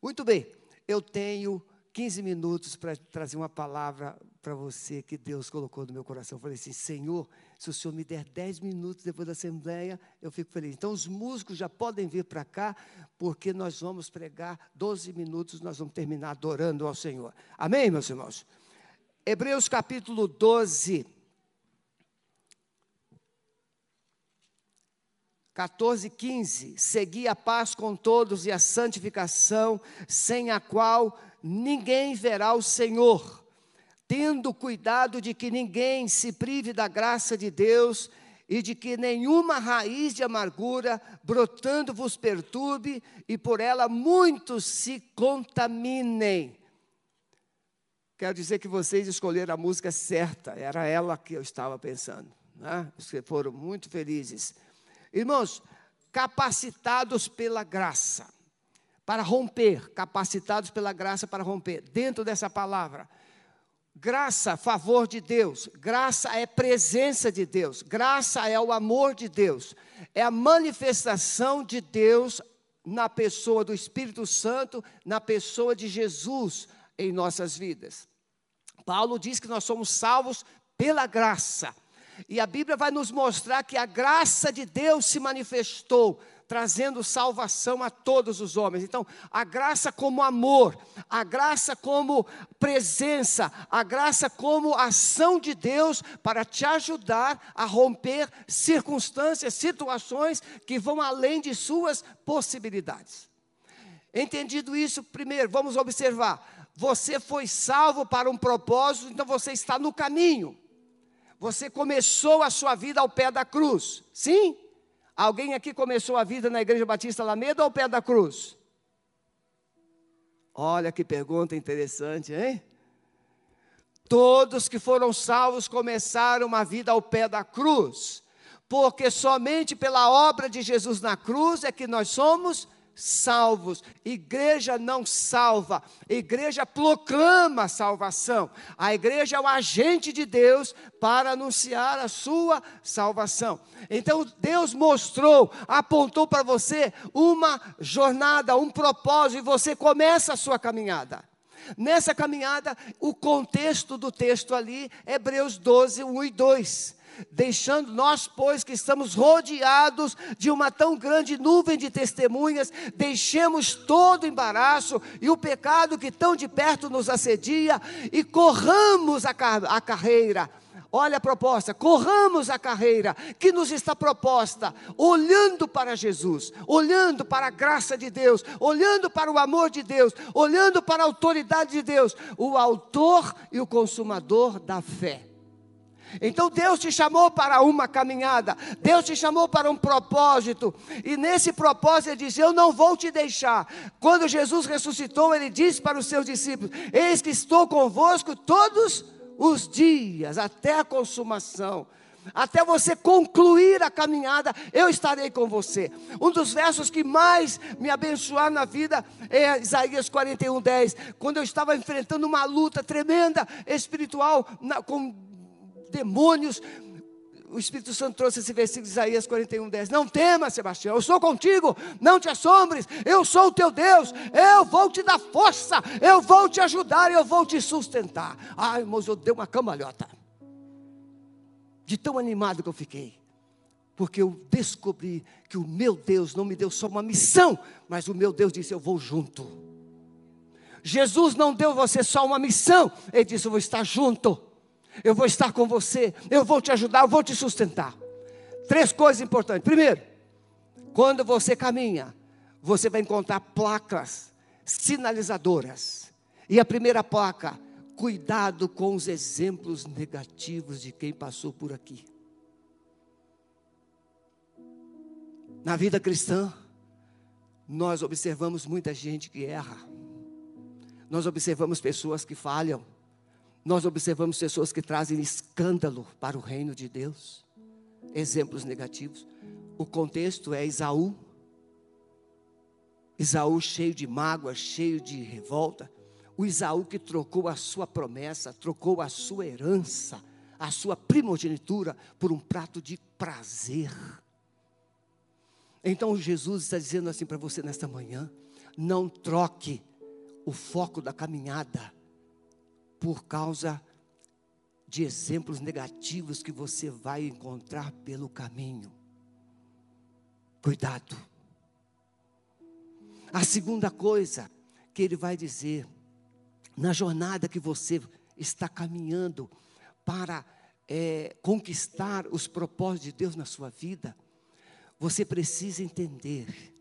Muito bem, eu tenho 15 minutos para trazer uma palavra para você que Deus colocou no meu coração. Eu falei assim: Senhor, se o Senhor me der 10 minutos depois da assembleia, eu fico feliz. Então, os músicos já podem vir para cá, porque nós vamos pregar 12 minutos, nós vamos terminar adorando ao Senhor. Amém, meus irmãos? Hebreus capítulo 12. 14, 15. Segui a paz com todos e a santificação, sem a qual ninguém verá o Senhor, tendo cuidado de que ninguém se prive da graça de Deus e de que nenhuma raiz de amargura brotando vos perturbe e por ela muitos se contaminem. Quero dizer que vocês escolheram a música certa, era ela que eu estava pensando. Né? Vocês foram muito felizes. Irmãos, capacitados pela graça, para romper, capacitados pela graça para romper, dentro dessa palavra. Graça, favor de Deus, graça é presença de Deus, graça é o amor de Deus, é a manifestação de Deus na pessoa do Espírito Santo, na pessoa de Jesus em nossas vidas. Paulo diz que nós somos salvos pela graça. E a Bíblia vai nos mostrar que a graça de Deus se manifestou, trazendo salvação a todos os homens. Então, a graça como amor, a graça como presença, a graça como ação de Deus para te ajudar a romper circunstâncias, situações que vão além de suas possibilidades. Entendido isso, primeiro, vamos observar. Você foi salvo para um propósito, então você está no caminho. Você começou a sua vida ao pé da cruz. Sim? Alguém aqui começou a vida na Igreja Batista Alameda ou ao pé da cruz? Olha que pergunta interessante, hein? Todos que foram salvos começaram uma vida ao pé da cruz, porque somente pela obra de Jesus na cruz é que nós somos salvos. Igreja não salva, igreja proclama salvação. A igreja é o agente de Deus para anunciar a sua salvação. Então Deus mostrou, apontou para você uma jornada, um propósito, e você começa a sua caminhada. Nessa caminhada, o contexto do texto ali, Hebreus 12, 1 e 2 deixando nós, pois, que estamos rodeados de uma tão grande nuvem de testemunhas, deixemos todo o embaraço e o pecado que tão de perto nos assedia e corramos a, car a carreira. Olha a proposta, corramos a carreira que nos está proposta, olhando para Jesus, olhando para a graça de Deus, olhando para o amor de Deus, olhando para a autoridade de Deus, o autor e o consumador da fé. Então Deus te chamou para uma caminhada, Deus te chamou para um propósito, e nesse propósito Ele diz: Eu não vou te deixar. Quando Jesus ressuscitou, Ele disse para os seus discípulos: Eis que estou convosco todos os dias, até a consumação. Até você concluir a caminhada, eu estarei com você. Um dos versos que mais me abençoaram na vida é Isaías 41, 10. Quando eu estava enfrentando uma luta tremenda espiritual na, com demônios. O Espírito Santo trouxe esse versículo de Isaías 41, 10. Não temas, Sebastião, eu sou contigo, não te assombres, eu sou o teu Deus, eu vou te dar força, eu vou te ajudar, eu vou te sustentar. Ai, irmãos, eu dei uma cambalhota, de tão animado que eu fiquei, porque eu descobri que o meu Deus não me deu só uma missão, mas o meu Deus disse: Eu vou junto. Jesus não deu você só uma missão, Ele disse: Eu vou estar junto eu vou estar com você, eu vou te ajudar, eu vou te sustentar. Três coisas importantes. Primeiro, quando você caminha, você vai encontrar placas sinalizadoras. E a primeira placa, cuidado com os exemplos negativos de quem passou por aqui. Na vida cristã, nós observamos muita gente que erra. Nós observamos pessoas que falham. Nós observamos pessoas que trazem escândalo para o reino de Deus, exemplos negativos. O contexto é Isaú. Isaú cheio de mágoa, cheio de revolta. O Isaú que trocou a sua promessa, trocou a sua herança, a sua primogenitura por um prato de prazer. Então Jesus está dizendo assim para você nesta manhã: não troque o foco da caminhada por causa de exemplos negativos que você vai encontrar pelo caminho. Cuidado. A segunda coisa que ele vai dizer, na jornada que você está caminhando para é, conquistar os propósitos de Deus na sua vida, você precisa entender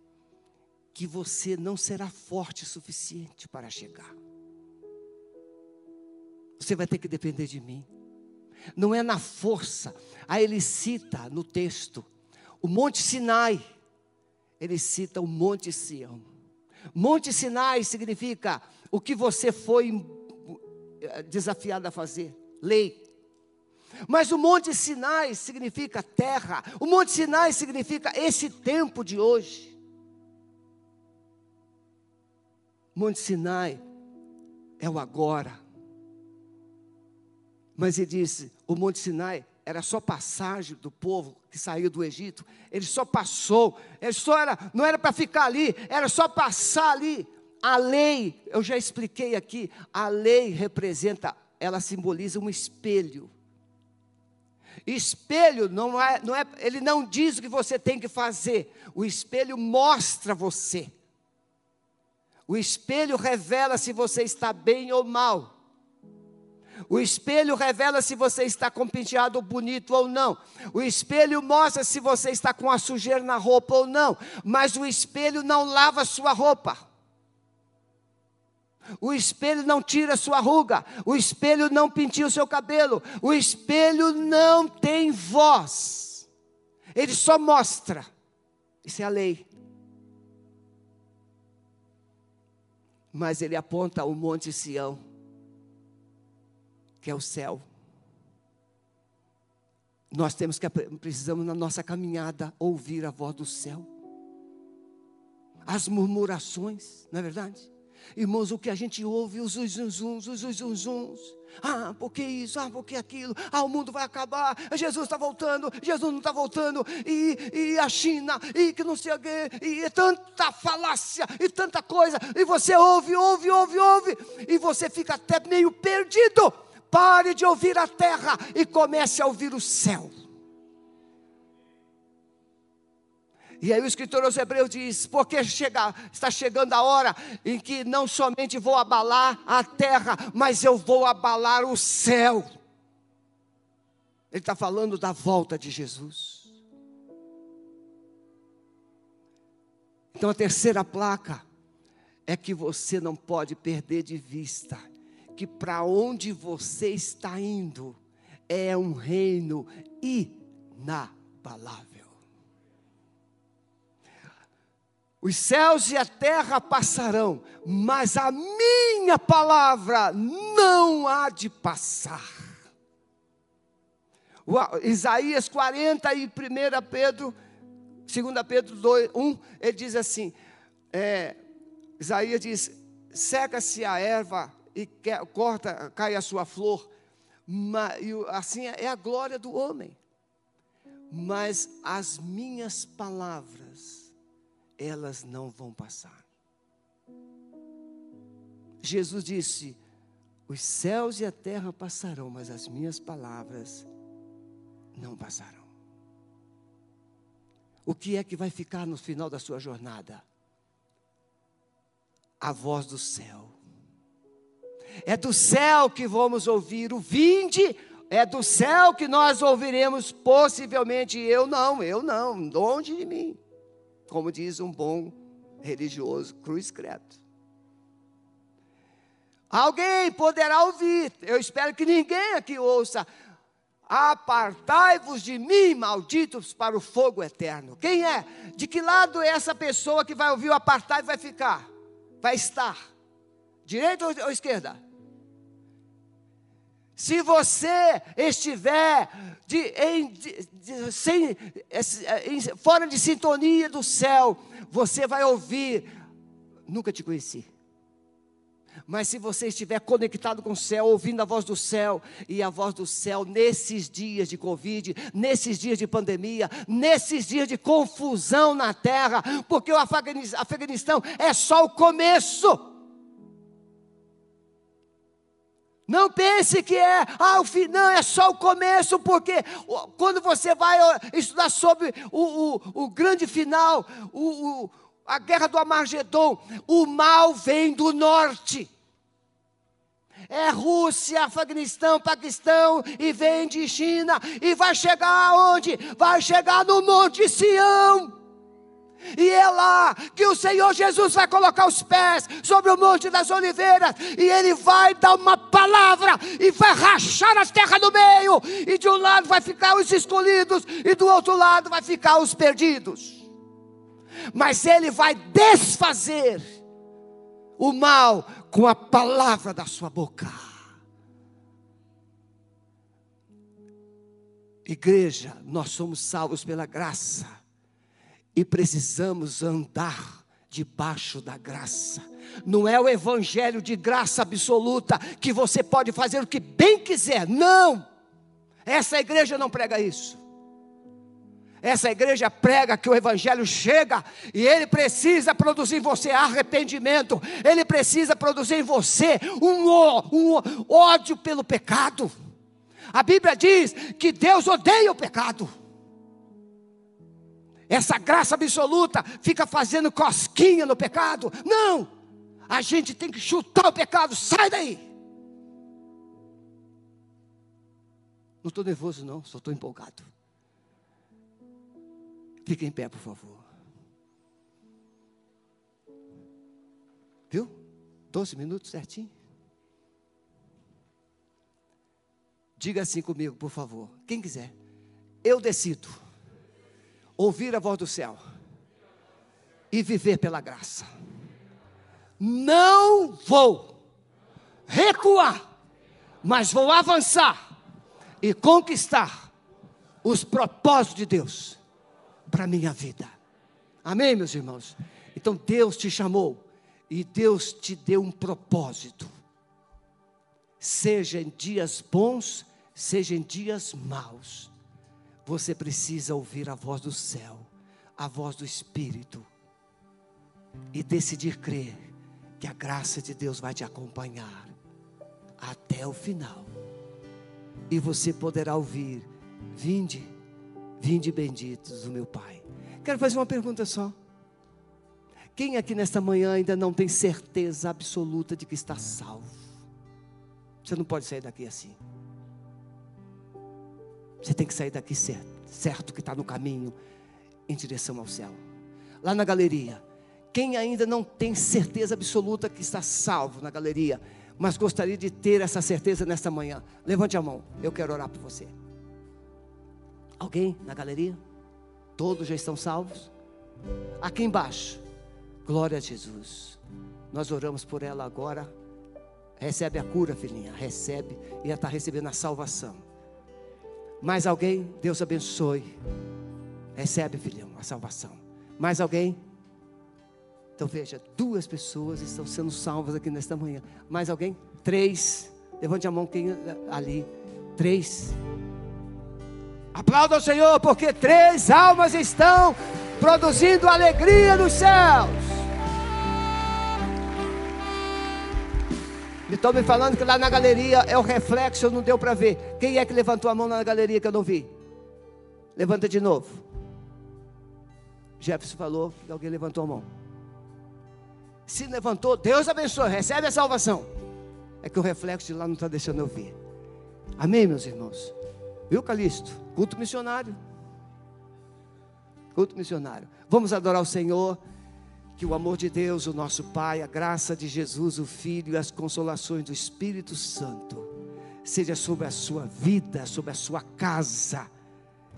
que você não será forte o suficiente para chegar. Você vai ter que depender de mim. Não é na força. Aí ele cita no texto o Monte Sinai. Ele cita o Monte Sião. Monte Sinai significa o que você foi eh, desafiado a fazer, lei. Mas o Monte Sinai significa terra. O Monte Sinai significa esse tempo de hoje. Monte Sinai é o agora. Mas ele disse: o Monte Sinai era só passagem do povo que saiu do Egito. Ele só passou. Ele só era, não era para ficar ali, era só passar ali. A lei, eu já expliquei aqui, a lei representa, ela simboliza um espelho. Espelho não é, não é, ele não diz o que você tem que fazer. O espelho mostra você. O espelho revela se você está bem ou mal. O espelho revela se você está com penteado bonito ou não. O espelho mostra se você está com a sujeira na roupa ou não. Mas o espelho não lava sua roupa. O espelho não tira sua ruga. O espelho não pintia o seu cabelo. O espelho não tem voz. Ele só mostra. Isso é a lei. mas ele aponta o Monte Sião, que é o céu. Nós temos que precisamos na nossa caminhada ouvir a voz do céu. As murmurações, não é verdade? Irmãos, o que a gente ouve, os zunzuns, os zunzuns. Ah, porque isso, ah, porque aquilo, ah, o mundo vai acabar, Jesus está voltando, Jesus não está voltando, e, e a China, e que não sei o quê, e tanta falácia, e tanta coisa, e você ouve, ouve, ouve, ouve, e você fica até meio perdido. Pare de ouvir a terra e comece a ouvir o céu. E aí o escritor aos Hebreus diz: porque chega, está chegando a hora em que não somente vou abalar a terra, mas eu vou abalar o céu. Ele está falando da volta de Jesus. Então a terceira placa é que você não pode perder de vista que para onde você está indo é um reino inabalável. Os céus e a terra passarão, mas a minha palavra não há de passar. Isaías 40 e 1 Pedro, 2 Pedro 2, 1, ele diz assim: é, Isaías diz: seca-se a erva e quer, corta, cai a sua flor, mas, assim é a glória do homem. Mas as minhas palavras elas não vão passar. Jesus disse: Os céus e a terra passarão, mas as minhas palavras não passarão. O que é que vai ficar no final da sua jornada? A voz do céu. É do céu que vamos ouvir o vinde, é do céu que nós ouviremos, possivelmente eu não, eu não, longe de mim como diz um bom religioso, cruz credo. Alguém poderá ouvir, eu espero que ninguém aqui ouça. Apartai-vos de mim, malditos, para o fogo eterno. Quem é? De que lado é essa pessoa que vai ouvir o apartai vai ficar? Vai estar? Direita ou esquerda? Se você estiver de, em, de, sem, em, fora de sintonia do céu, você vai ouvir: Nunca te conheci. Mas se você estiver conectado com o céu, ouvindo a voz do céu, e a voz do céu nesses dias de Covid, nesses dias de pandemia, nesses dias de confusão na terra, porque o Afeganistão é só o começo. Não pense que é, ah, o fim, não, é só o começo, porque quando você vai estudar sobre o, o, o grande final, o, o, a guerra do Amargedon, o mal vem do norte. É Rússia, Afeganistão, Paquistão e vem de China e vai chegar aonde? Vai chegar no Monte Sião. E é lá que o Senhor Jesus vai colocar os pés sobre o Monte das Oliveiras, e Ele vai dar uma palavra, e vai rachar as terras no meio, e de um lado vai ficar os escolhidos, e do outro lado vai ficar os perdidos. Mas Ele vai desfazer o mal com a palavra da sua boca. Igreja, nós somos salvos pela graça e precisamos andar debaixo da graça. Não é o evangelho de graça absoluta que você pode fazer o que bem quiser. Não! Essa igreja não prega isso. Essa igreja prega que o Evangelho chega e ele precisa produzir em você arrependimento, ele precisa produzir em você um, um ódio pelo pecado. A Bíblia diz que Deus odeia o pecado. Essa graça absoluta fica fazendo cosquinha no pecado. Não! A gente tem que chutar o pecado, sai daí. Não estou nervoso, não, só estou empolgado. Fique em pé, por favor. Viu? Doze minutos certinho. Diga assim comigo, por favor. Quem quiser. Eu decido ouvir a voz do céu e viver pela graça. Não vou recuar, mas vou avançar e conquistar os propósitos de Deus para a minha vida. Amém, meus irmãos? Então Deus te chamou e Deus te deu um propósito. Seja em dias bons, seja em dias maus, você precisa ouvir a voz do céu, a voz do Espírito, e decidir crer que a graça de Deus vai te acompanhar até o final. E você poderá ouvir: Vinde Vinde benditos do meu Pai. Quero fazer uma pergunta só. Quem aqui nesta manhã ainda não tem certeza absoluta de que está salvo? Você não pode sair daqui assim. Você tem que sair daqui certo, certo que está no caminho em direção ao céu. Lá na galeria, quem ainda não tem certeza absoluta que está salvo na galeria, mas gostaria de ter essa certeza nesta manhã, levante a mão, eu quero orar por você. Alguém na galeria? Todos já estão salvos? Aqui embaixo, glória a Jesus. Nós oramos por ela agora. Recebe a cura, filhinha. Recebe. E ela está recebendo a salvação. Mais alguém? Deus abençoe. Recebe, filhão, a salvação. Mais alguém? Então veja, duas pessoas estão sendo salvas aqui nesta manhã. Mais alguém? Três. Levante a mão quem ali. Três. Aplauda o Senhor, porque três almas estão produzindo alegria nos céus. Estão me falando que lá na galeria é o reflexo, não deu para ver. Quem é que levantou a mão na galeria que eu não vi? Levanta de novo. Jefferson falou que alguém levantou a mão. Se levantou, Deus abençoe, recebe a salvação. É que o reflexo de lá não está deixando eu ver. Amém, meus irmãos? Viu, Calixto? Culto missionário. Culto missionário. Vamos adorar o Senhor. Que o amor de Deus, o nosso Pai, a graça de Jesus, o Filho e as consolações do Espírito Santo seja sobre a sua vida, sobre a sua casa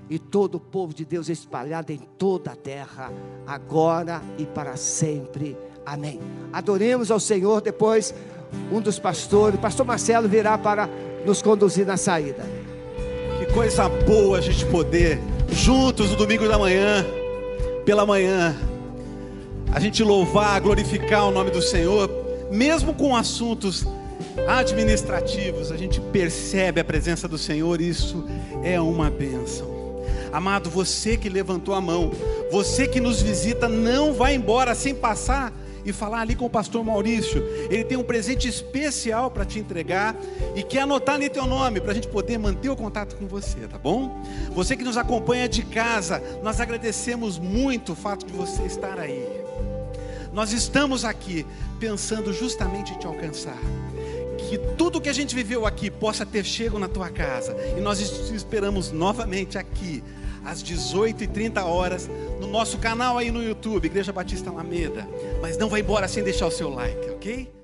e todo o povo de Deus espalhado em toda a terra, agora e para sempre. Amém. Adoremos ao Senhor. Depois, um dos pastores, pastor Marcelo, virá para nos conduzir na saída coisa boa a gente poder, juntos no domingo da manhã, pela manhã, a gente louvar, glorificar o nome do Senhor, mesmo com assuntos administrativos, a gente percebe a presença do Senhor, isso é uma bênção. Amado, você que levantou a mão, você que nos visita, não vai embora sem passar e falar ali com o pastor Maurício. Ele tem um presente especial para te entregar e quer anotar ali teu nome para a gente poder manter o contato com você, tá bom? Você que nos acompanha de casa, nós agradecemos muito o fato de você estar aí. Nós estamos aqui pensando justamente em te alcançar que tudo que a gente viveu aqui possa ter chego na tua casa. E nós esperamos novamente aqui, às 18h30 horas, no nosso canal aí no YouTube, Igreja Batista Alameda. Mas não vai embora sem deixar o seu like, ok?